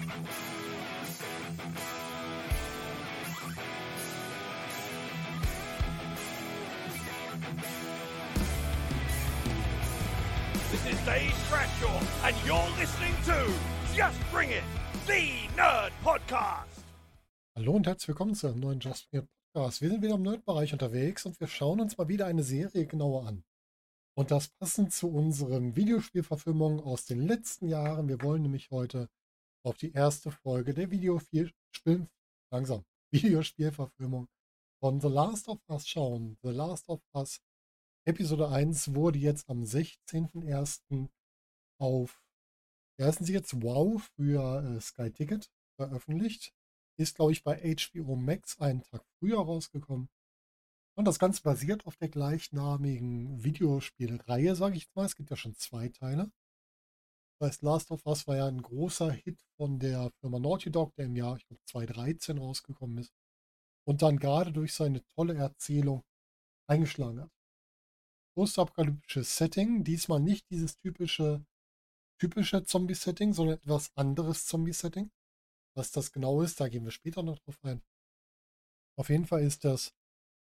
This is Dave Bradshaw, and you're listening to Just Bring It, the Nerd Podcast. Hallo und herzlich willkommen zu einem neuen Just Bring It Podcast. Wir sind wieder im Nerd-Bereich unterwegs und wir schauen uns mal wieder eine Serie genauer an. Und das passend zu unseren Videospielverfilmungen aus den letzten Jahren. Wir wollen nämlich heute auf die erste Folge der Videospielverfilmung von The Last of Us schauen. The Last of Us Episode 1 wurde jetzt am 16.01. auf, wie heißen sie jetzt, Wow, früher äh, Sky Ticket veröffentlicht. Ist, glaube ich, bei HBO Max einen Tag früher rausgekommen. Und das Ganze basiert auf der gleichnamigen Videospielreihe, sage ich mal. Es gibt ja schon zwei Teile. Das heißt, Last of Us war ja ein großer Hit von der Firma Naughty Dog, der im Jahr, ich glaube, 2013 rausgekommen ist. Und dann gerade durch seine tolle Erzählung eingeschlagen hat postapokalyptisches Setting. Diesmal nicht dieses typische, typische Zombie-Setting, sondern etwas anderes Zombie-Setting. Was das genau ist, da gehen wir später noch drauf ein. Auf jeden Fall ist das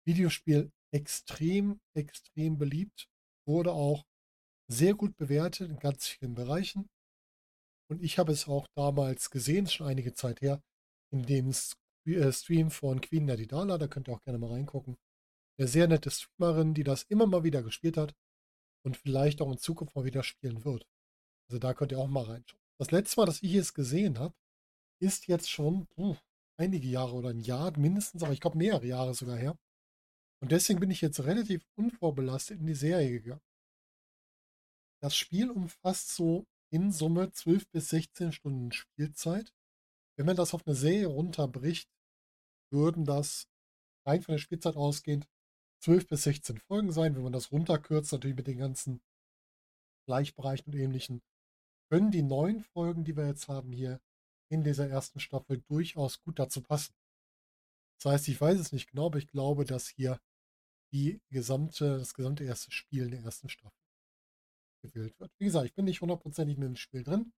Videospiel extrem, extrem beliebt. Wurde auch sehr gut bewertet in ganz vielen Bereichen. Und ich habe es auch damals gesehen, schon einige Zeit her, in dem äh, Stream von Queen Nadidala. Da könnt ihr auch gerne mal reingucken eine sehr nette Streamerin, die das immer mal wieder gespielt hat und vielleicht auch in Zukunft mal wieder spielen wird. Also da könnt ihr auch mal reinschauen. Das letzte Mal, dass ich es gesehen habe, ist jetzt schon puh, einige Jahre oder ein Jahr mindestens, aber ich glaube mehrere Jahre sogar her. Und deswegen bin ich jetzt relativ unvorbelastet in die Serie gegangen. Das Spiel umfasst so in Summe 12 bis 16 Stunden Spielzeit. Wenn man das auf eine Serie runterbricht, würden das rein von der Spielzeit ausgehend 12 bis 16 Folgen sein. Wenn man das runterkürzt, natürlich mit den ganzen Gleichbereichen und ähnlichen, können die neun Folgen, die wir jetzt haben hier in dieser ersten Staffel, durchaus gut dazu passen. Das heißt, ich weiß es nicht genau, aber ich glaube, dass hier die gesamte, das gesamte erste Spiel in der ersten Staffel gewählt wird. Wie gesagt, ich bin nicht hundertprozentig mit dem Spiel drin,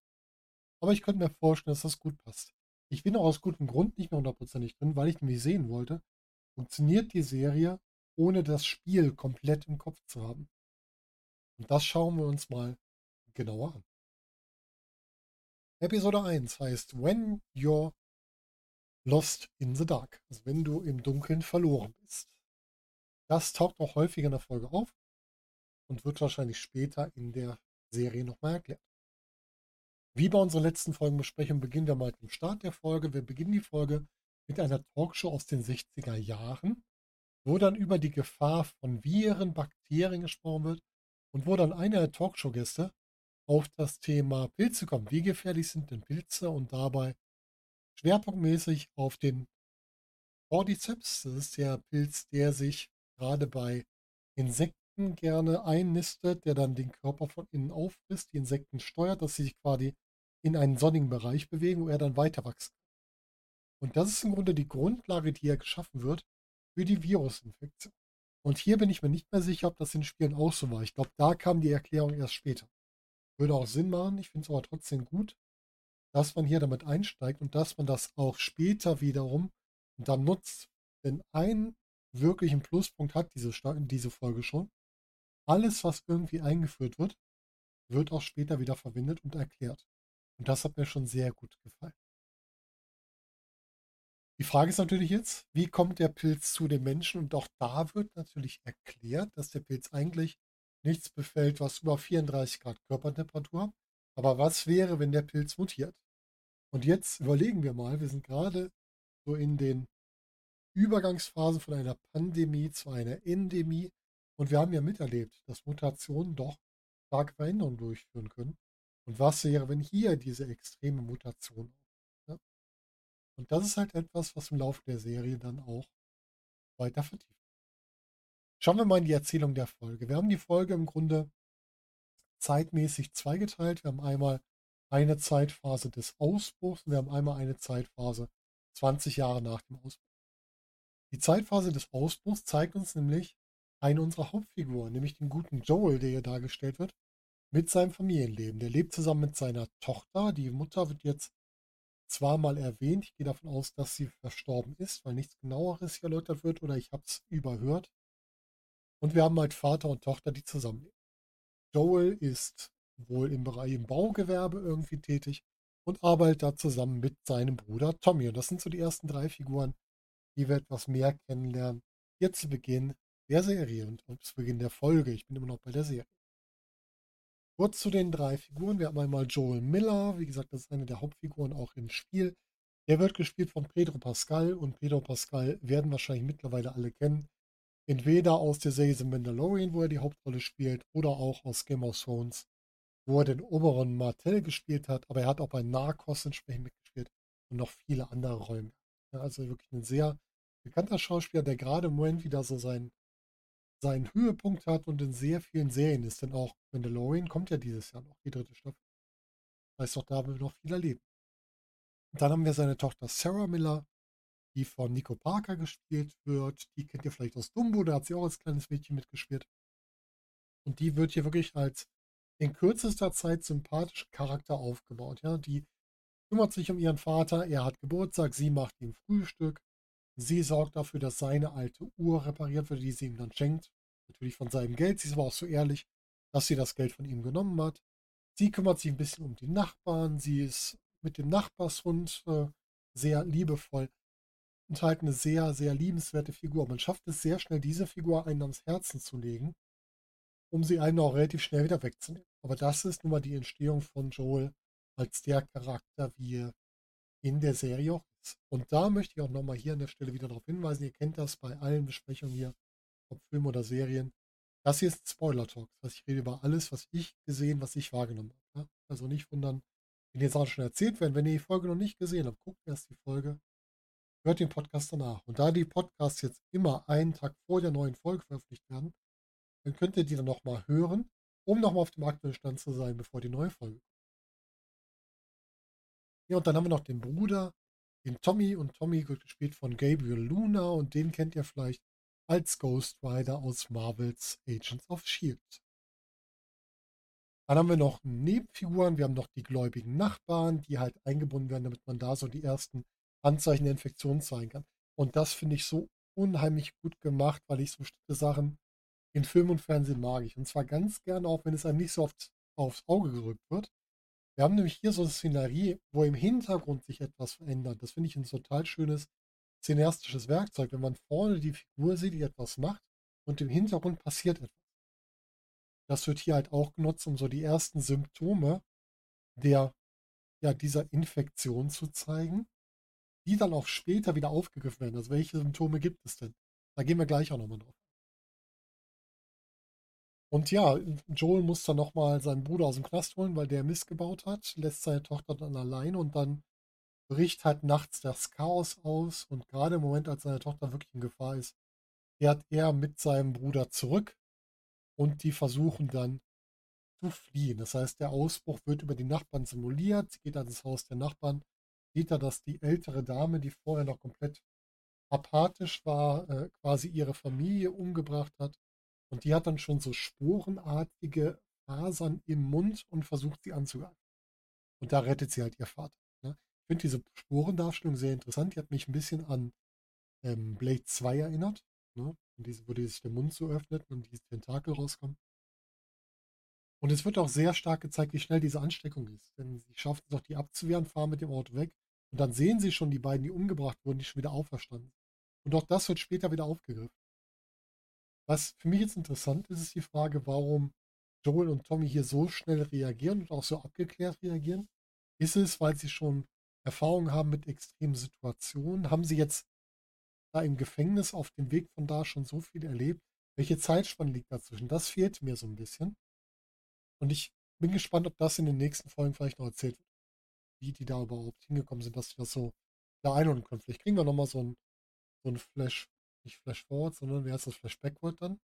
aber ich könnte mir vorstellen, dass das gut passt. Ich bin auch aus gutem Grund nicht mehr hundertprozentig drin, weil ich nämlich sehen wollte, funktioniert die Serie ohne das Spiel komplett im Kopf zu haben. Und das schauen wir uns mal genauer an. Episode 1 heißt When You're Lost in the Dark, also wenn du im Dunkeln verloren bist. Das taucht auch häufiger in der Folge auf und wird wahrscheinlich später in der Serie nochmal erklärt. Wie bei unserer letzten Folgenbesprechung beginnen wir mal mit dem Start der Folge. Wir beginnen die Folge mit einer Talkshow aus den 60er Jahren wo dann über die Gefahr von Viren, Bakterien gesprochen wird und wo dann einer der Talkshow-Gäste auf das Thema Pilze kommt. Wie gefährlich sind denn Pilze? Und dabei schwerpunktmäßig auf den Cordyceps. Das ist der Pilz, der sich gerade bei Insekten gerne einnistet, der dann den Körper von innen auffrisst, die Insekten steuert, dass sie sich quasi in einen sonnigen Bereich bewegen, wo er dann weiter wachsen kann. Und das ist im Grunde die Grundlage, die hier geschaffen wird, für die Virusinfektion. Und hier bin ich mir nicht mehr sicher, ob das in Spielen auch so war. Ich glaube, da kam die Erklärung erst später. Würde auch Sinn machen. Ich finde es aber trotzdem gut, dass man hier damit einsteigt und dass man das auch später wiederum dann nutzt. Denn einen wirklichen Pluspunkt hat diese, diese Folge schon. Alles, was irgendwie eingeführt wird, wird auch später wieder verwendet und erklärt. Und das hat mir schon sehr gut gefallen. Die Frage ist natürlich jetzt, wie kommt der Pilz zu den Menschen? Und auch da wird natürlich erklärt, dass der Pilz eigentlich nichts befällt, was über 34 Grad Körpertemperatur. Aber was wäre, wenn der Pilz mutiert? Und jetzt überlegen wir mal, wir sind gerade so in den Übergangsphasen von einer Pandemie zu einer Endemie. Und wir haben ja miterlebt, dass Mutationen doch starke Veränderungen durchführen können. Und was wäre, wenn hier diese extreme Mutation und das ist halt etwas, was im Laufe der Serie dann auch weiter vertieft. Schauen wir mal in die Erzählung der Folge. Wir haben die Folge im Grunde zeitmäßig zweigeteilt. Wir haben einmal eine Zeitphase des Ausbruchs und wir haben einmal eine Zeitphase 20 Jahre nach dem Ausbruch. Die Zeitphase des Ausbruchs zeigt uns nämlich eine unserer Hauptfiguren, nämlich den guten Joel, der hier dargestellt wird, mit seinem Familienleben. Der lebt zusammen mit seiner Tochter. Die Mutter wird jetzt zwar mal erwähnt, ich gehe davon aus, dass sie verstorben ist, weil nichts genaueres hier erläutert wird oder ich habe es überhört. Und wir haben halt Vater und Tochter, die zusammenleben. Joel ist wohl im Bereich im Baugewerbe irgendwie tätig und arbeitet da zusammen mit seinem Bruder Tommy. Und das sind so die ersten drei Figuren, die wir etwas mehr kennenlernen. Jetzt zu Beginn der Serie und zu Beginn der Folge. Ich bin immer noch bei der Serie. Kurz zu den drei Figuren. Wir haben einmal Joel Miller. Wie gesagt, das ist eine der Hauptfiguren auch im Spiel. Der wird gespielt von Pedro Pascal und Pedro Pascal werden wahrscheinlich mittlerweile alle kennen. Entweder aus der Serie The Mandalorian, wo er die Hauptrolle spielt, oder auch aus Game of Thrones, wo er den Oberon Martell gespielt hat, aber er hat auch bei Narcos entsprechend mitgespielt und noch viele andere Rollen. Ja, also wirklich ein sehr bekannter Schauspieler, der gerade im Moment wieder so seinen seinen Höhepunkt hat und in sehr vielen Serien ist. Denn auch Mandalorian kommt ja dieses Jahr noch, die dritte Staffel. Das heißt, auch da will noch viel erleben. Und dann haben wir seine Tochter Sarah Miller, die von Nico Parker gespielt wird. Die kennt ihr vielleicht aus Dumbo, da hat sie auch als kleines Mädchen mitgespielt. Und die wird hier wirklich als in kürzester Zeit sympathischer Charakter aufgebaut. Ja, die kümmert sich um ihren Vater, er hat Geburtstag, sie macht ihm Frühstück, Sie sorgt dafür, dass seine alte Uhr repariert wird, die sie ihm dann schenkt. Natürlich von seinem Geld. Sie ist aber auch so ehrlich, dass sie das Geld von ihm genommen hat. Sie kümmert sich ein bisschen um die Nachbarn. Sie ist mit dem Nachbarshund äh, sehr liebevoll und halt eine sehr, sehr liebenswerte Figur. Man schafft es sehr schnell, diese Figur einen ans Herzen zu legen, um sie einen auch relativ schnell wieder wegzunehmen. Aber das ist nun mal die Entstehung von Joel als der Charakter, wie er in der Serie auch und da möchte ich auch nochmal hier an der Stelle wieder darauf hinweisen, ihr kennt das bei allen Besprechungen hier, ob Film oder Serien. Das hier ist Spoiler-Talk. Das heißt, ich rede über alles, was ich gesehen, was ich wahrgenommen habe. Also nicht wundern, wenn jetzt auch schon erzählt werden. Wenn ihr die Folge noch nicht gesehen habt, guckt erst die Folge, hört den Podcast danach. Und da die Podcasts jetzt immer einen Tag vor der neuen Folge veröffentlicht werden, dann könnt ihr die dann nochmal hören, um nochmal auf dem aktuellen Stand zu sein, bevor die neue Folge kommt. Ja, und dann haben wir noch den Bruder den Tommy und Tommy wird gespielt von Gabriel Luna und den kennt ihr vielleicht als Ghost Rider aus Marvels Agents of Shield. Dann haben wir noch Nebenfiguren, wir haben noch die gläubigen Nachbarn, die halt eingebunden werden, damit man da so die ersten Anzeichen der Infektion zeigen kann. Und das finde ich so unheimlich gut gemacht, weil ich so bestimmte Sachen in Film und Fernsehen mag ich. Und zwar ganz gerne auch, wenn es einem nicht so oft aufs Auge gerückt wird. Wir haben nämlich hier so eine Szenerie, wo im Hintergrund sich etwas verändert. Das finde ich ein total schönes szenaristisches Werkzeug, wenn man vorne die Figur sieht, die etwas macht und im Hintergrund passiert etwas. Das wird hier halt auch genutzt, um so die ersten Symptome der, ja, dieser Infektion zu zeigen, die dann auch später wieder aufgegriffen werden. Also welche Symptome gibt es denn? Da gehen wir gleich auch nochmal drauf. Und ja, Joel muss dann nochmal seinen Bruder aus dem Knast holen, weil der Mist gebaut hat, lässt seine Tochter dann allein und dann bricht halt nachts das Chaos aus. Und gerade im Moment, als seine Tochter wirklich in Gefahr ist, kehrt er mit seinem Bruder zurück und die versuchen dann zu fliehen. Das heißt, der Ausbruch wird über die Nachbarn simuliert, sie geht an das Haus der Nachbarn, sieht er, dass die ältere Dame, die vorher noch komplett apathisch war, äh, quasi ihre Familie umgebracht hat und die hat dann schon so sporenartige Fasern im Mund und versucht sie anzugreifen. Und da rettet sie halt ihr Vater. Ne? Ich finde diese Sporendarstellung sehr interessant. Die hat mich ein bisschen an ähm, Blade 2 erinnert. Ne? Diese, wo die sich der Mund so öffnet und diese Tentakel rauskommen. Und es wird auch sehr stark gezeigt, wie schnell diese Ansteckung ist. Denn sie schaffen es auch, die abzuwehren, fahren mit dem Auto weg. Und dann sehen sie schon die beiden, die umgebracht wurden, die schon wieder auferstanden. Und auch das wird später wieder aufgegriffen. Was für mich jetzt interessant ist, ist die Frage, warum Joel und Tommy hier so schnell reagieren und auch so abgeklärt reagieren. Ist es, weil sie schon Erfahrung haben mit extremen Situationen? Haben sie jetzt da im Gefängnis auf dem Weg von da schon so viel erlebt? Welche Zeitspanne liegt dazwischen? Das fehlt mir so ein bisschen. Und ich bin gespannt, ob das in den nächsten Folgen vielleicht noch erzählt wird. Wie die da überhaupt hingekommen sind, dass sie das so da einordnen können. Vielleicht kriegen wir nochmal so ein, so ein Flash nicht Flash Forward, sondern wie heißt das Flash Backward dann?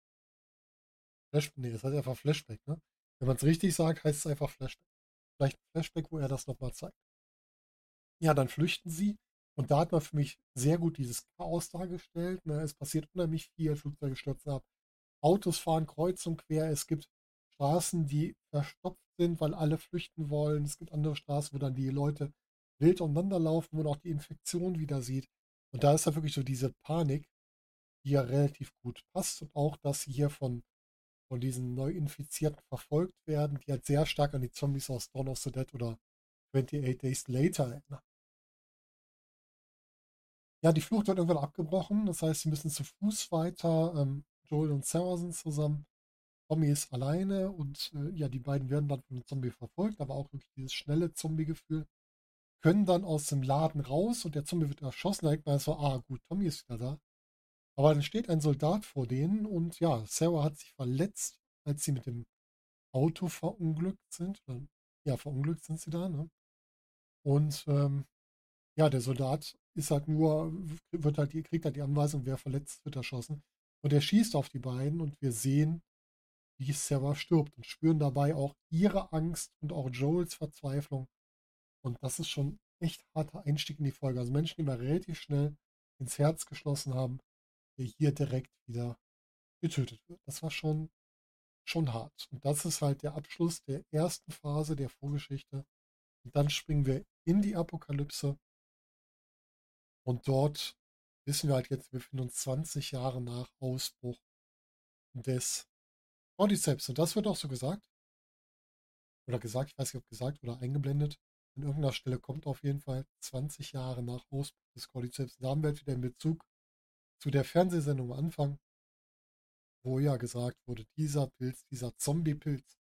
Flash, nee, das heißt einfach Flashback, ne? Wenn man es richtig sagt, heißt es einfach Flashback. Vielleicht Flashback, wo er das nochmal zeigt. Ja, dann flüchten sie. Und da hat man für mich sehr gut dieses Chaos dargestellt. Ne? Es passiert unheimlich viel, Flugzeuge stürzen ab. Autos fahren kreuz und quer. Es gibt Straßen, die verstopft sind, weil alle flüchten wollen. Es gibt andere Straßen, wo dann die Leute wild umeinanderlaufen, wo man auch die Infektion wieder sieht. Und da ist da wirklich so diese Panik, die ja relativ gut passt und auch, dass sie hier von, von diesen Neuinfizierten verfolgt werden, die halt sehr stark an die Zombies aus Dawn of the Dead oder 28 Days Later erinnern. Ja, die Flucht wird irgendwann abgebrochen. Das heißt, sie müssen zu Fuß weiter. Ähm, Joel und Sarah sind zusammen. Tommy ist alleine und äh, ja, die beiden werden dann von einem Zombie verfolgt, aber auch wirklich dieses schnelle Zombie-Gefühl. Können dann aus dem Laden raus und der Zombie wird erschossen. Da denkt man so, ah gut, Tommy ist wieder da. Aber dann steht ein Soldat vor denen und ja, Sarah hat sich verletzt, als sie mit dem Auto verunglückt sind. Ja, verunglückt sind sie da, ne? Und ähm, ja, der Soldat ist halt nur, wird halt, kriegt halt die Anweisung, wer verletzt wird erschossen. Und er schießt auf die beiden und wir sehen, wie Sarah stirbt und spüren dabei auch ihre Angst und auch Joels Verzweiflung. Und das ist schon echt harter Einstieg in die Folge. Also Menschen, die mal relativ schnell ins Herz geschlossen haben, der hier direkt wieder getötet wird. Das war schon, schon hart. Und das ist halt der Abschluss der ersten Phase der Vorgeschichte. Und dann springen wir in die Apokalypse und dort wissen wir halt jetzt, wir befinden uns 20 Jahre nach Ausbruch des Cordyceps. Und das wird auch so gesagt. Oder gesagt, ich weiß nicht, ob gesagt oder eingeblendet. An irgendeiner Stelle kommt auf jeden Fall 20 Jahre nach Ausbruch des Cordyceps. Da haben wir wieder in Bezug zu der Fernsehsendung am Anfang, wo ja gesagt wurde, dieser Pilz, dieser Zombie-Pilz,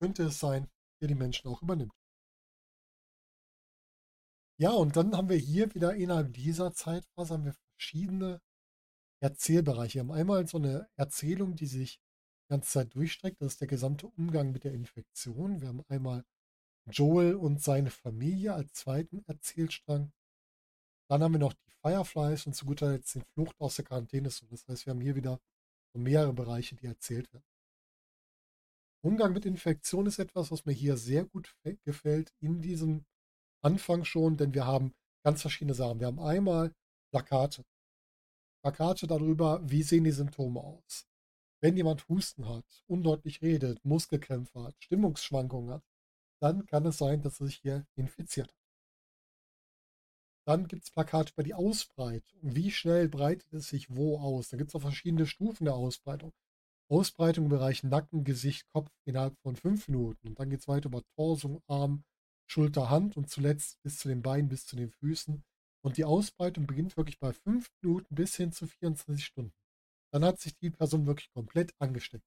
könnte es sein, der die Menschen auch übernimmt. Ja, und dann haben wir hier wieder innerhalb dieser Zeitphase haben wir verschiedene Erzählbereiche. Wir haben einmal so eine Erzählung, die sich die ganze Zeit durchstreckt. Das ist der gesamte Umgang mit der Infektion. Wir haben einmal Joel und seine Familie als zweiten Erzählstrang. Dann haben wir noch die Fireflies und zu guter Letzt den Flucht aus der Quarantäne. Das heißt, wir haben hier wieder mehrere Bereiche, die erzählt werden. Umgang mit Infektion ist etwas, was mir hier sehr gut gefällt in diesem Anfang schon, denn wir haben ganz verschiedene Sachen. Wir haben einmal Plakate. Plakate darüber, wie sehen die Symptome aus. Wenn jemand Husten hat, undeutlich redet, Muskelkrämpfe hat, Stimmungsschwankungen hat, dann kann es sein, dass er sich hier infiziert hat. Dann gibt es Plakate über die Ausbreitung. Wie schnell breitet es sich wo aus? Da gibt es auch verschiedene Stufen der Ausbreitung. Ausbreitung im Bereich Nacken, Gesicht, Kopf innerhalb von fünf Minuten. Und dann geht es weiter über Torsung, Arm, Schulter, Hand und zuletzt bis zu den Beinen, bis zu den Füßen. Und die Ausbreitung beginnt wirklich bei fünf Minuten bis hin zu 24 Stunden. Dann hat sich die Person wirklich komplett angesteckt.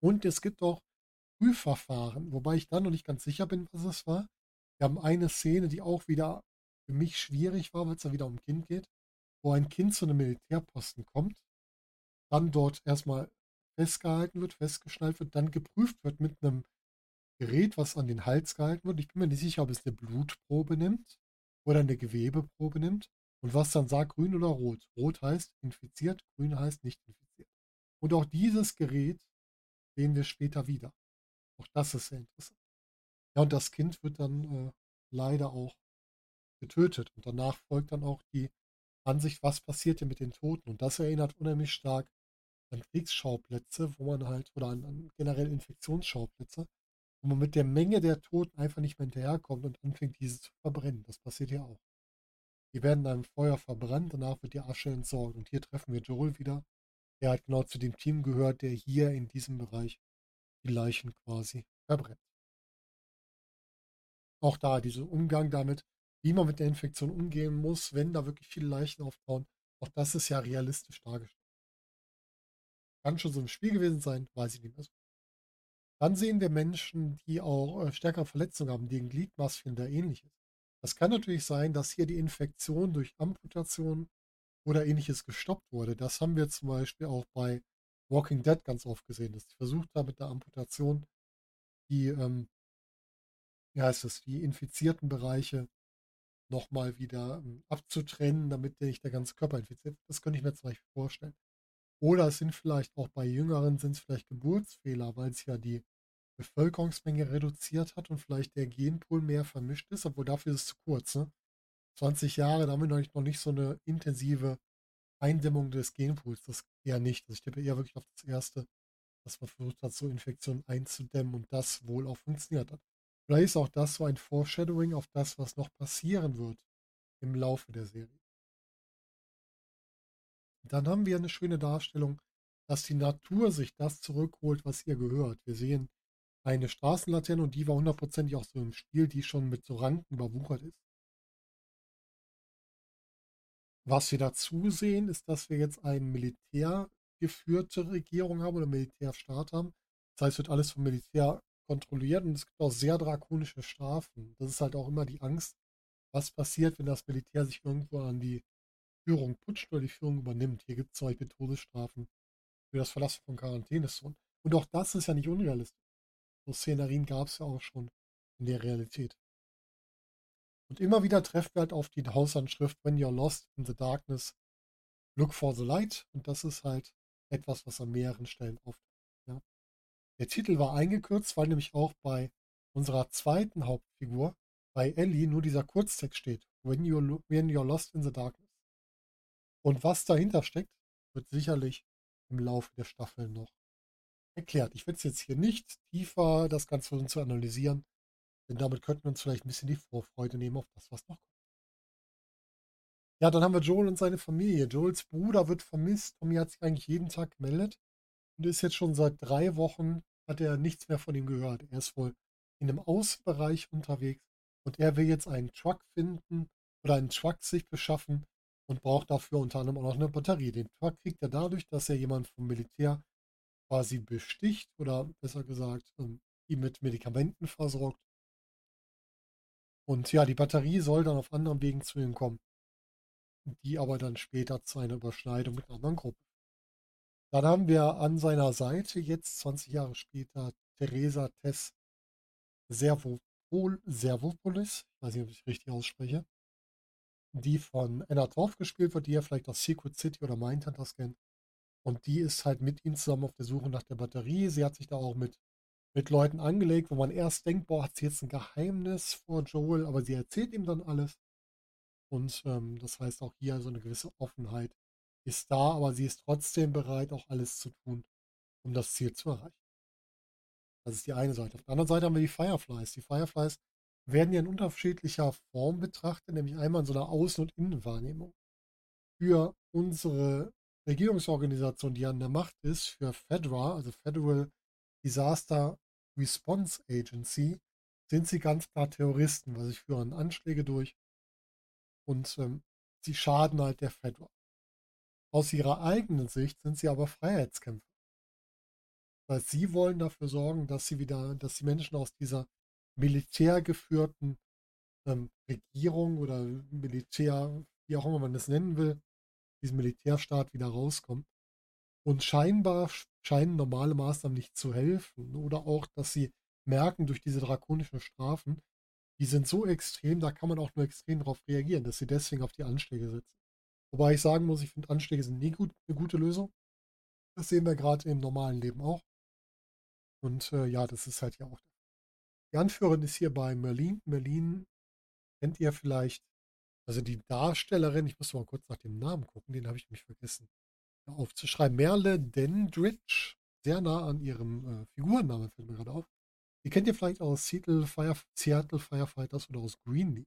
Und es gibt auch Prüfverfahren, wobei ich da noch nicht ganz sicher bin, was es war. Wir haben eine Szene, die auch wieder für mich schwierig war, weil es da wieder um ein Kind geht, wo ein Kind zu einem Militärposten kommt, dann dort erstmal festgehalten wird, festgeschnallt wird, dann geprüft wird mit einem Gerät, was an den Hals gehalten wird. Ich bin mir nicht sicher, ob es eine Blutprobe nimmt oder eine Gewebeprobe nimmt und was dann sagt, grün oder rot. Rot heißt infiziert, grün heißt nicht infiziert. Und auch dieses Gerät sehen wir später wieder. Auch das ist sehr interessant. Ja, und das Kind wird dann äh, leider auch getötet. Und danach folgt dann auch die Ansicht, was passiert hier mit den Toten. Und das erinnert unheimlich stark an Kriegsschauplätze, wo man halt, oder an, an generell Infektionsschauplätze, wo man mit der Menge der Toten einfach nicht mehr hinterherkommt und anfängt, diese zu verbrennen. Das passiert hier auch. Die werden dann im Feuer verbrannt, danach wird die Asche entsorgt. Und hier treffen wir Joel wieder, der halt genau zu dem Team gehört, der hier in diesem Bereich die Leichen quasi verbrennt. Auch da dieser Umgang damit, wie man mit der Infektion umgehen muss, wenn da wirklich viele Leichen auftauen, auch das ist ja realistisch dargestellt. Kann schon so ein Spiel gewesen sein, weiß ich nicht mehr so. Dann sehen wir Menschen, die auch äh, stärkere Verletzungen haben, die in Gliedmaßchen oder ähnliches. Das kann natürlich sein, dass hier die Infektion durch Amputation oder ähnliches gestoppt wurde. Das haben wir zum Beispiel auch bei Walking Dead ganz oft gesehen, dass sie versucht haben mit der Amputation die, ähm, wie heißt es, die infizierten Bereiche nochmal wieder ähm, abzutrennen, damit nicht der ganze Körper infiziert wird. Das könnte ich mir zum Beispiel vorstellen. Oder es sind vielleicht auch bei Jüngeren sind es vielleicht Geburtsfehler, weil es ja die Bevölkerungsmenge reduziert hat und vielleicht der Genpool mehr vermischt ist, obwohl dafür ist es zu kurz. Ne? 20 Jahre, da haben wir noch nicht, so eine intensive Eindämmung des Genpools. Das eher nicht. Also ich tippe eher wirklich auf das Erste, dass man versucht hat, so Infektionen einzudämmen und das wohl auch funktioniert hat. Vielleicht ist auch das so ein Foreshadowing auf das, was noch passieren wird im Laufe der Serie. Dann haben wir eine schöne Darstellung, dass die Natur sich das zurückholt, was ihr gehört. Wir sehen eine Straßenlaterne und die war hundertprozentig auch so im Stil, die schon mit so Ranken überwuchert ist. Was wir dazu sehen, ist, dass wir jetzt eine militärgeführte Regierung haben oder Militärstaat haben. Das heißt, wird alles vom Militär kontrolliert und es gibt auch sehr drakonische Strafen. Das ist halt auch immer die Angst, was passiert, wenn das Militär sich irgendwo an die Führung putscht oder die Führung übernimmt. Hier gibt es zum Beispiel Todesstrafen für das Verlassen von Quarantänezonen. Und auch das ist ja nicht unrealistisch. So Szenarien gab es ja auch schon in der Realität. Und immer wieder treffen wir halt auf die Hausanschrift When you're lost in the darkness, look for the light. Und das ist halt etwas, was an mehreren Stellen auftaucht. Der Titel war eingekürzt, weil nämlich auch bei unserer zweiten Hauptfigur, bei Ellie, nur dieser Kurztext steht. When you're, when you're lost in the darkness. Und was dahinter steckt, wird sicherlich im Laufe der Staffel noch erklärt. Ich werde es jetzt hier nicht tiefer das Ganze zu analysieren, denn damit könnten wir uns vielleicht ein bisschen die Vorfreude nehmen auf das, was noch kommt. Ja, dann haben wir Joel und seine Familie. Joels Bruder wird vermisst. Tommy hat sich eigentlich jeden Tag gemeldet und ist jetzt schon seit drei Wochen, hat er nichts mehr von ihm gehört. Er ist wohl in einem Außenbereich unterwegs und er will jetzt einen Truck finden oder einen Truck sich beschaffen, und braucht dafür unter anderem auch noch eine Batterie. Den Truck kriegt er dadurch, dass er jemand vom Militär quasi besticht oder besser gesagt ähm, ihn mit Medikamenten versorgt. Und ja, die Batterie soll dann auf anderen Wegen zu ihm kommen, die aber dann später zu einer Überschneidung mit einer anderen Gruppe. Dann haben wir an seiner Seite jetzt 20 Jahre später Theresa Tess Servopol, Servopolis, ich weiß nicht, ob ich richtig ausspreche, die von Anna Torf gespielt wird, die ihr vielleicht aus Secret City oder Mindhunters kennt. Und die ist halt mit ihm zusammen auf der Suche nach der Batterie. Sie hat sich da auch mit, mit Leuten angelegt, wo man erst denkt, boah, hat sie jetzt ein Geheimnis vor Joel, aber sie erzählt ihm dann alles. Und ähm, das heißt auch hier so eine gewisse Offenheit ist da, aber sie ist trotzdem bereit, auch alles zu tun, um das Ziel zu erreichen. Das ist die eine Seite. Auf der anderen Seite haben wir die Fireflies. Die Fireflies werden ja in unterschiedlicher Form betrachtet, nämlich einmal in so einer Außen- und Innenwahrnehmung. Für unsere Regierungsorganisation, die an der Macht ist, für FEDRA, also Federal Disaster Response Agency, sind sie ganz klar Terroristen, weil sie führen Anschläge durch und ähm, sie schaden halt der FEDRA. Aus ihrer eigenen Sicht sind sie aber Freiheitskämpfer. Weil sie wollen dafür sorgen, dass sie wieder, dass die Menschen aus dieser militärgeführten ähm, Regierung oder Militär, wie auch immer man das nennen will, diesem Militärstaat wieder rauskommt. Und scheinbar scheinen normale Maßnahmen nicht zu helfen. Oder auch, dass sie merken durch diese drakonischen Strafen, die sind so extrem, da kann man auch nur extrem darauf reagieren, dass sie deswegen auf die Anschläge setzen. Wobei ich sagen muss, ich finde Anschläge sind nie gut, eine gute Lösung. Das sehen wir gerade im normalen Leben auch. Und äh, ja, das ist halt ja auch die Anführerin ist hier bei Merlin. Merlin kennt ihr vielleicht, also die Darstellerin, ich muss mal kurz nach dem Namen gucken, den habe ich mich vergessen aufzuschreiben. Merle Dendridge, sehr nah an ihrem äh, Figurennamen, fällt mir gerade auf. Die kennt ihr vielleicht aus Seattle, Fire, Seattle Firefighters oder aus Greenleaf.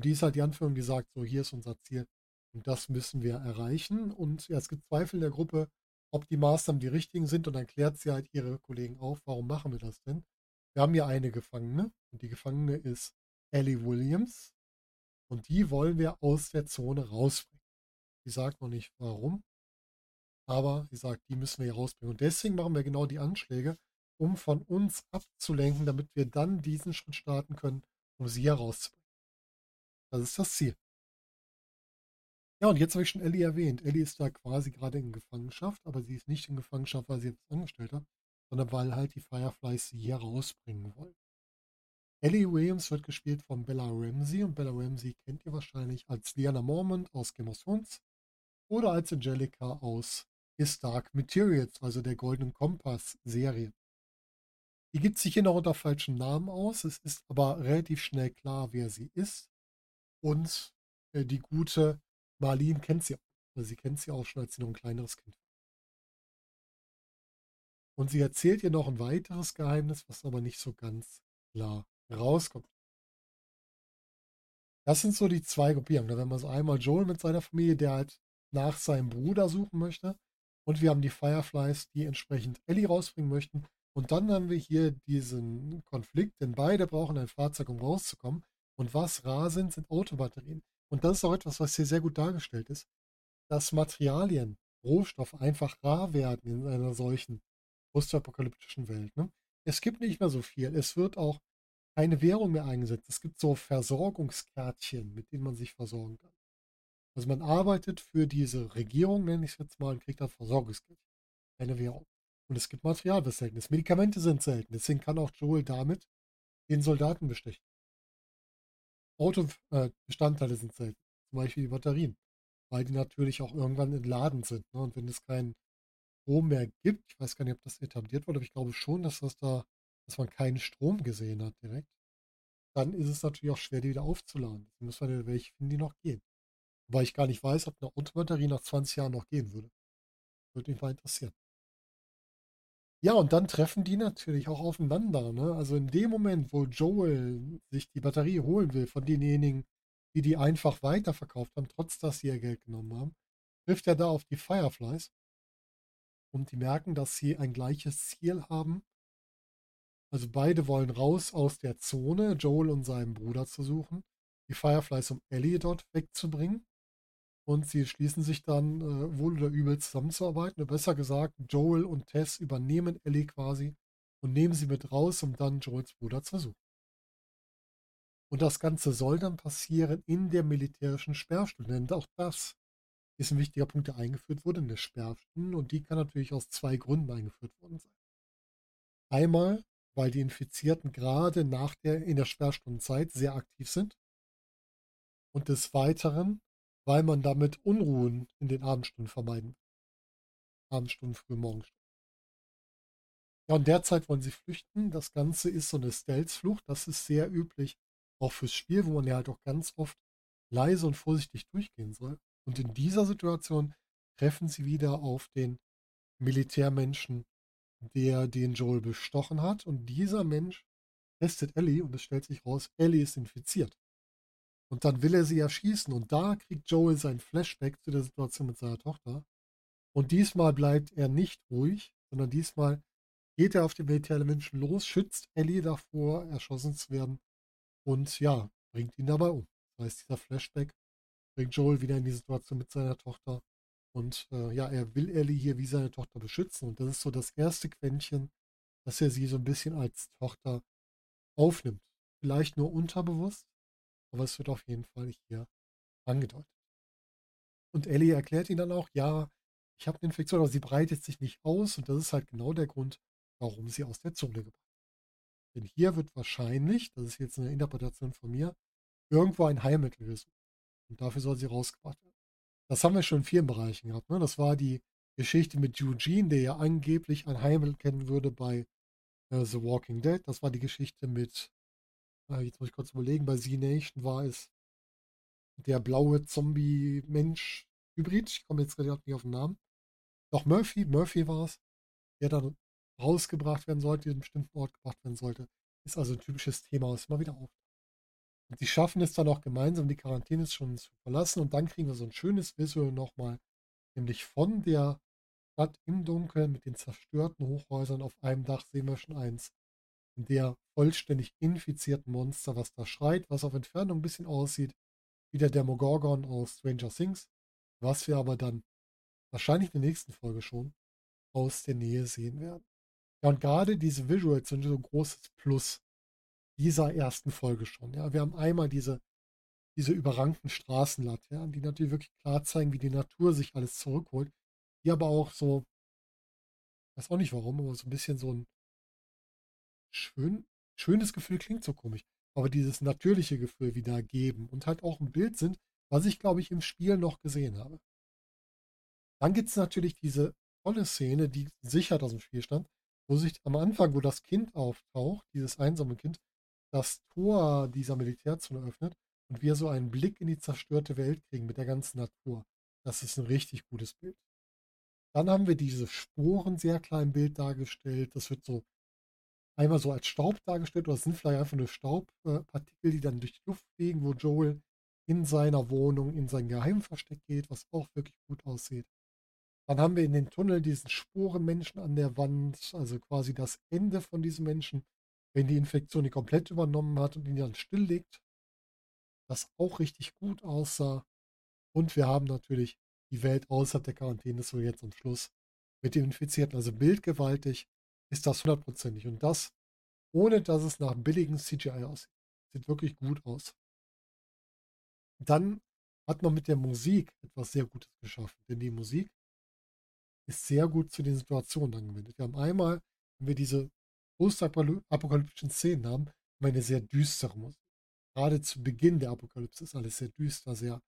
Und die ist halt die Anführung, die sagt, so hier ist unser Ziel und das müssen wir erreichen. Und ja, es gibt Zweifel in der Gruppe, ob die Maßnahmen die richtigen sind und dann klärt sie halt ihre Kollegen auf, warum machen wir das denn? Wir haben hier eine Gefangene und die Gefangene ist Ellie Williams und die wollen wir aus der Zone rausbringen. Sie sagt noch nicht warum, aber sie sagt, die müssen wir hier rausbringen. Und deswegen machen wir genau die Anschläge, um von uns abzulenken, damit wir dann diesen Schritt starten können, um sie hier rauszubringen. Das ist das Ziel. Ja, und jetzt habe ich schon Ellie erwähnt. Ellie ist da quasi gerade in Gefangenschaft, aber sie ist nicht in Gefangenschaft, weil sie etwas angestellt hat, sondern weil halt die Fireflies sie hier rausbringen wollen. Ellie Williams wird gespielt von Bella Ramsey und Bella Ramsey kennt ihr wahrscheinlich als Liana Mormont aus Game of Thrones oder als Angelica aus His Dark Materials, also der Golden Kompass Serie. Die gibt sich hier noch unter falschen Namen aus, es ist aber relativ schnell klar, wer sie ist und äh, die gute Marlene kennt sie auch. Also sie kennt sie auch schon, als sie noch ein kleineres Kind war. Und sie erzählt ihr noch ein weiteres Geheimnis, was aber nicht so ganz klar rauskommt. Das sind so die zwei Gruppierungen. Da haben wir so einmal Joel mit seiner Familie, der halt nach seinem Bruder suchen möchte. Und wir haben die Fireflies, die entsprechend Ellie rausbringen möchten. Und dann haben wir hier diesen Konflikt, denn beide brauchen ein Fahrzeug, um rauszukommen. Und was rar sind, sind Autobatterien. Und das ist auch etwas, was hier sehr gut dargestellt ist, dass Materialien, Rohstoffe einfach rar werden in einer solchen postapokalyptischen Welt. Ne? Es gibt nicht mehr so viel. Es wird auch keine Währung mehr eingesetzt. Es gibt so Versorgungskärtchen, mit denen man sich versorgen kann. Also man arbeitet für diese Regierung, nenne ich es jetzt mal, und kriegt dann Versorgungskärtchen. Keine Währung. Und es gibt Material, was selten ist. Medikamente sind selten. Deswegen kann auch Joel damit den Soldaten bestechen. Autobestandteile sind selten. Zum Beispiel die Batterien. Weil die natürlich auch irgendwann entladen sind. Ne? Und wenn es keinen Strom mehr gibt, ich weiß gar nicht, ob das etabliert wurde, aber ich glaube schon, dass das da, dass man keinen Strom gesehen hat direkt, dann ist es natürlich auch schwer, die wieder aufzuladen. Deswegen müssen wir welche finden, die noch gehen. Wobei ich gar nicht weiß, ob eine Autobatterie nach 20 Jahren noch gehen würde. Würde mich mal interessieren. Ja, und dann treffen die natürlich auch aufeinander. Ne? Also in dem Moment, wo Joel sich die Batterie holen will von denjenigen, die die einfach weiterverkauft haben, trotz dass sie ihr Geld genommen haben, trifft er da auf die Fireflies. Und die merken, dass sie ein gleiches Ziel haben. Also beide wollen raus aus der Zone, Joel und seinen Bruder zu suchen. Die Fireflies, um Ellie dort wegzubringen. Und sie schließen sich dann äh, wohl oder übel zusammenzuarbeiten. Besser gesagt, Joel und Tess übernehmen Ellie quasi und nehmen sie mit raus, um dann Joels Bruder zu suchen. Und das Ganze soll dann passieren in der militärischen Sperrstunde. Denn auch das ist ein wichtiger Punkt, der eingeführt wurde in der Sperrstunde. Und die kann natürlich aus zwei Gründen eingeführt worden sein. Einmal, weil die Infizierten gerade nach der, in der Sperrstundenzeit sehr aktiv sind. Und des Weiteren, weil man damit Unruhen in den Abendstunden vermeiden will. Abendstunden, früh Morgenstunden. Ja, und derzeit wollen sie flüchten. Das Ganze ist so eine Stealth-Flucht. Das ist sehr üblich, auch fürs Spiel, wo man ja halt auch ganz oft leise und vorsichtig durchgehen soll. Und in dieser Situation treffen sie wieder auf den Militärmenschen, der den Joel bestochen hat. Und dieser Mensch testet Ellie und es stellt sich raus, Ellie ist infiziert. Und dann will er sie erschießen. Und da kriegt Joel sein Flashback zu der Situation mit seiner Tochter. Und diesmal bleibt er nicht ruhig, sondern diesmal geht er auf den Militärmenschen los, schützt Ellie davor, erschossen zu werden. Und ja, bringt ihn dabei um. Das heißt, dieser Flashback bringt Joel wieder in die Situation mit seiner Tochter. Und äh, ja, er will Ellie hier wie seine Tochter beschützen. Und das ist so das erste Quäntchen, dass er sie so ein bisschen als Tochter aufnimmt. Vielleicht nur unterbewusst, aber es wird auf jeden Fall hier angedeutet. Und Ellie erklärt ihn dann auch, ja, ich habe eine Infektion, aber sie breitet sich nicht aus und das ist halt genau der Grund, warum sie aus der Zone gebracht wird. Denn hier wird wahrscheinlich, das ist jetzt eine Interpretation von mir, irgendwo ein Heilmittel gesucht. Und dafür soll sie rausgebracht werden. Das haben wir schon in vielen Bereichen gehabt. Ne? Das war die Geschichte mit Eugene, der ja angeblich ein Heilmittel kennen würde bei äh, The Walking Dead. Das war die Geschichte mit äh, jetzt muss ich kurz überlegen, bei Z-Nation war es der blaue Zombie-Mensch-Hybrid. Ich komme jetzt gerade nicht auf den Namen. Doch Murphy, Murphy war es, der dann rausgebracht werden sollte, in einen bestimmten Ort gebracht werden sollte. Ist also ein typisches Thema, was immer wieder auf. Und sie schaffen es dann auch gemeinsam, die Quarantäne schon zu verlassen. Und dann kriegen wir so ein schönes Visual nochmal, nämlich von der Stadt im Dunkeln mit den zerstörten Hochhäusern auf einem Dach sehen wir schon eins der vollständig infizierten Monster, was da schreit, was auf Entfernung ein bisschen aussieht wie der Demogorgon aus Stranger Things, was wir aber dann wahrscheinlich in der nächsten Folge schon aus der Nähe sehen werden. Ja, und gerade diese Visuals sind so ein großes Plus dieser ersten Folge schon. Ja, wir haben einmal diese, diese überrankten Straßenlaternen, die natürlich wirklich klar zeigen, wie die Natur sich alles zurückholt, die aber auch so, weiß auch nicht warum, aber so ein bisschen so ein schön, schönes Gefühl klingt so komisch, aber dieses natürliche Gefühl wieder geben und halt auch ein Bild sind, was ich, glaube ich, im Spiel noch gesehen habe. Dann gibt es natürlich diese tolle Szene, die sicher aus dem Spiel stand, wo sich am Anfang, wo das Kind auftaucht, dieses einsame Kind, das Tor dieser Militärzone öffnet und wir so einen Blick in die zerstörte Welt kriegen mit der ganzen Natur. Das ist ein richtig gutes Bild. Dann haben wir diese Sporen sehr klar im Bild dargestellt. Das wird so einmal so als Staub dargestellt oder sind vielleicht einfach nur Staubpartikel, die dann durch die Luft fliegen, wo Joel in seiner Wohnung in sein Geheimversteck geht, was auch wirklich gut aussieht. Dann haben wir in den Tunnel diesen Sporenmenschen an der Wand, also quasi das Ende von diesem Menschen, wenn die Infektion die komplett übernommen hat und ihn dann stilllegt, das auch richtig gut aussah. Und wir haben natürlich die Welt außerhalb der Quarantäne, so jetzt am Schluss, mit dem Infizierten. Also bildgewaltig ist das hundertprozentig. Und das, ohne dass es nach billigen CGI aussieht. Sieht wirklich gut aus. Dann hat man mit der Musik etwas sehr Gutes geschaffen. Denn die Musik ist sehr gut zu den Situationen angewendet. Wir haben einmal, wenn wir diese postapokalyptischen Szenen haben, haben wir eine sehr düstere Musik. Gerade zu Beginn der Apokalypse ist alles sehr düster, sehr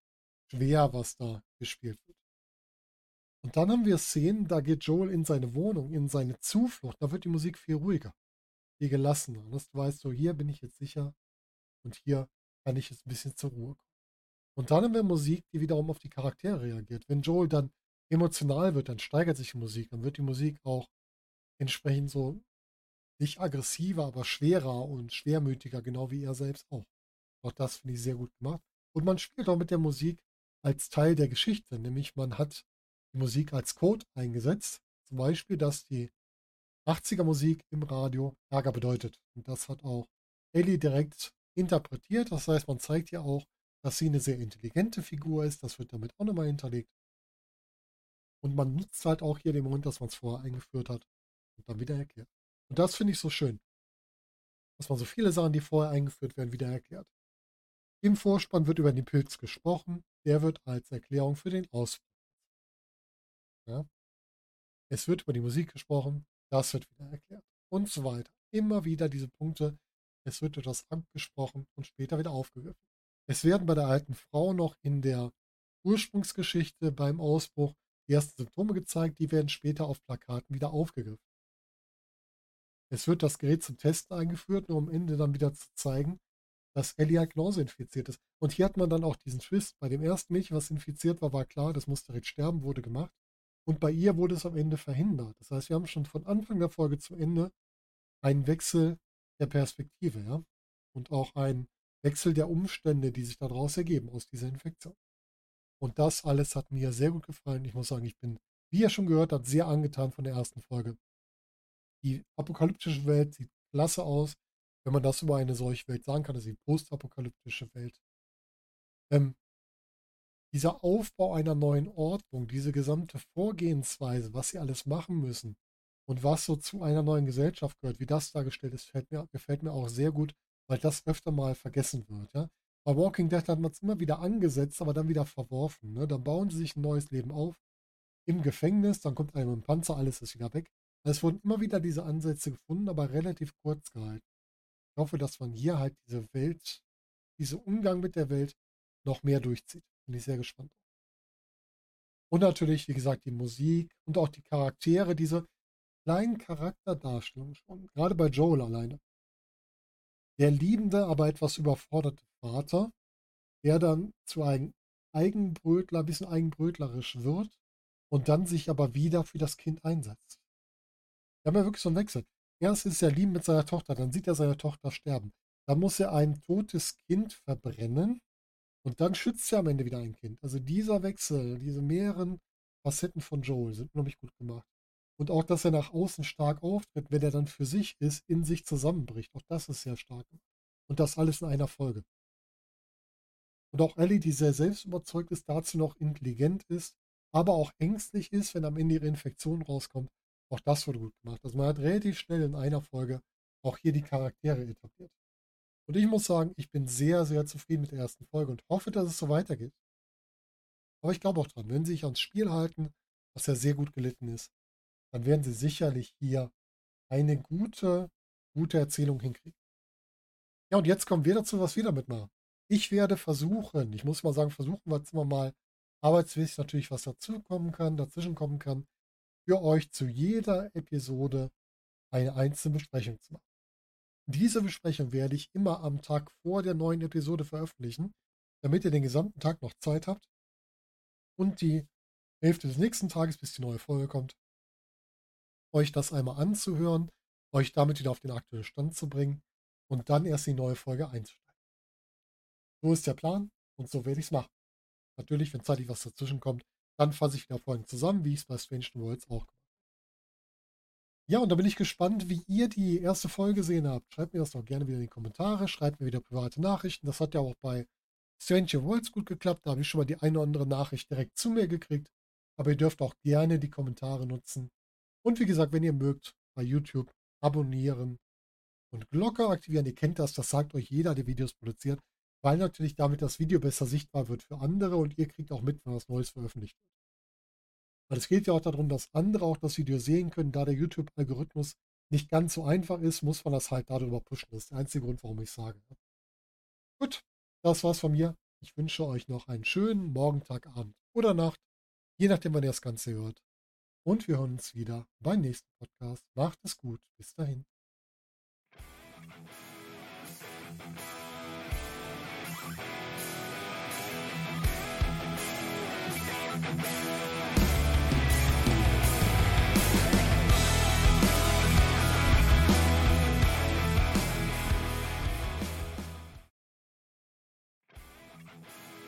schwer, was da gespielt wird. Und dann haben wir Szenen, da geht Joel in seine Wohnung, in seine Zuflucht. Da wird die Musik viel ruhiger, viel gelassener. Dass du weißt, so hier bin ich jetzt sicher und hier kann ich jetzt ein bisschen zur Ruhe kommen. Und dann haben wir Musik, die wiederum auf die Charaktere reagiert. Wenn Joel dann emotional wird, dann steigert sich die Musik. Dann wird die Musik auch entsprechend so nicht aggressiver, aber schwerer und schwermütiger, genau wie er selbst auch. Auch das finde ich sehr gut gemacht. Und man spielt auch mit der Musik als Teil der Geschichte, nämlich man hat Musik als Code eingesetzt. Zum Beispiel, dass die 80er Musik im Radio Ärger bedeutet. Und das hat auch Ellie direkt interpretiert. Das heißt, man zeigt ja auch, dass sie eine sehr intelligente Figur ist. Das wird damit auch nochmal hinterlegt. Und man nutzt halt auch hier den Moment, dass man es vorher eingeführt hat und dann wieder erklärt. Und das finde ich so schön. Dass man so viele Sachen, die vorher eingeführt werden, wieder erklärt. Im Vorspann wird über den Pilz gesprochen. Der wird als Erklärung für den Ausbruch. Ja? Es wird über die Musik gesprochen. Das wird wieder erklärt. Und so weiter. Immer wieder diese Punkte. Es wird über das Amt gesprochen und später wieder aufgegriffen. Es werden bei der alten Frau noch in der Ursprungsgeschichte beim Ausbruch die ersten Symptome gezeigt. Die werden später auf Plakaten wieder aufgegriffen. Es wird das Gerät zum Testen eingeführt, nur um am Ende dann wieder zu zeigen, dass Ellie genauso infiziert ist. Und hier hat man dann auch diesen Twist. Bei dem ersten Mädchen, was infiziert war, war klar, das musste direkt sterben, wurde gemacht. Und bei ihr wurde es am Ende verhindert. Das heißt, wir haben schon von Anfang der Folge zum Ende einen Wechsel der Perspektive, ja. Und auch einen Wechsel der Umstände, die sich daraus ergeben, aus dieser Infektion. Und das alles hat mir sehr gut gefallen. Ich muss sagen, ich bin, wie ihr schon gehört habt, sehr angetan von der ersten Folge. Die apokalyptische Welt sieht klasse aus wenn man das über eine solche Welt sagen kann, also die postapokalyptische Welt. Ähm, dieser Aufbau einer neuen Ordnung, diese gesamte Vorgehensweise, was sie alles machen müssen und was so zu einer neuen Gesellschaft gehört, wie das dargestellt ist, mir, gefällt mir auch sehr gut, weil das öfter mal vergessen wird. Ja? Bei Walking Dead hat man es immer wieder angesetzt, aber dann wieder verworfen. Ne? Dann bauen sie sich ein neues Leben auf. Im Gefängnis, dann kommt einem ein Panzer, alles ist wieder weg. Also es wurden immer wieder diese Ansätze gefunden, aber relativ kurz gehalten. Ich hoffe, dass man hier halt diese Welt, diesen Umgang mit der Welt noch mehr durchzieht. Bin ich sehr gespannt. Und natürlich, wie gesagt, die Musik und auch die Charaktere, diese kleinen Charakterdarstellungen schon, gerade bei Joel alleine. Der liebende, aber etwas überforderte Vater, der dann zu einem Eigenbrötler, ein bisschen eigenbrötlerisch wird und dann sich aber wieder für das Kind einsetzt. Wir haben ja wirklich so einen Wechsel. Erst ist er lieb mit seiner Tochter, dann sieht er seine Tochter sterben. Dann muss er ein totes Kind verbrennen und dann schützt er am Ende wieder ein Kind. Also dieser Wechsel, diese mehreren Facetten von Joel sind nämlich gut gemacht. Und auch, dass er nach außen stark auftritt, wenn er dann für sich ist, in sich zusammenbricht. Auch das ist sehr stark. Und das alles in einer Folge. Und auch Ellie, die sehr selbst überzeugt ist, dazu noch intelligent ist, aber auch ängstlich ist, wenn am Ende ihre Infektion rauskommt. Auch das wurde gut gemacht. Also man hat relativ schnell in einer Folge auch hier die Charaktere etabliert. Und ich muss sagen, ich bin sehr, sehr zufrieden mit der ersten Folge und hoffe, dass es so weitergeht. Aber ich glaube auch dran, wenn sie sich ans Spiel halten, was ja sehr gut gelitten ist, dann werden sie sicherlich hier eine gute, gute Erzählung hinkriegen. Ja, und jetzt kommen wir dazu, was wir damit machen. Ich werde versuchen, ich muss mal sagen, versuchen wir jetzt immer mal arbeitsmäßig natürlich was dazukommen kann, dazwischen kommen kann, für euch zu jeder Episode eine einzelne Besprechung zu machen. Diese Besprechung werde ich immer am Tag vor der neuen Episode veröffentlichen, damit ihr den gesamten Tag noch Zeit habt und die Hälfte des nächsten Tages, bis die neue Folge kommt, euch das einmal anzuhören, euch damit wieder auf den aktuellen Stand zu bringen und dann erst die neue Folge einzusteigen. So ist der Plan und so werde ich es machen. Natürlich, wenn zeitlich was dazwischen kommt, dann fasse ich wieder Folgen zusammen, wie ich es bei Strange Worlds auch gemacht. Ja, und da bin ich gespannt, wie ihr die erste Folge gesehen habt. Schreibt mir das doch gerne wieder in die Kommentare, schreibt mir wieder private Nachrichten. Das hat ja auch bei Stranger Worlds gut geklappt. Da habe ich schon mal die eine oder andere Nachricht direkt zu mir gekriegt. Aber ihr dürft auch gerne die Kommentare nutzen. Und wie gesagt, wenn ihr mögt, bei YouTube abonnieren und Glocke aktivieren. Ihr kennt das, das sagt euch jeder, der Videos produziert, weil natürlich damit das Video besser sichtbar wird für andere und ihr kriegt auch mit, wenn was Neues veröffentlicht wird. Weil es geht ja auch darum, dass andere auch das Video sehen können. Da der YouTube-Algorithmus nicht ganz so einfach ist, muss man das halt darüber pushen. Das ist der einzige Grund, warum ich sage. Gut, das war's von mir. Ich wünsche euch noch einen schönen Morgen, Tag, Abend oder Nacht, je nachdem, wann ihr das Ganze hört. Und wir hören uns wieder beim nächsten Podcast. Macht es gut. Bis dahin.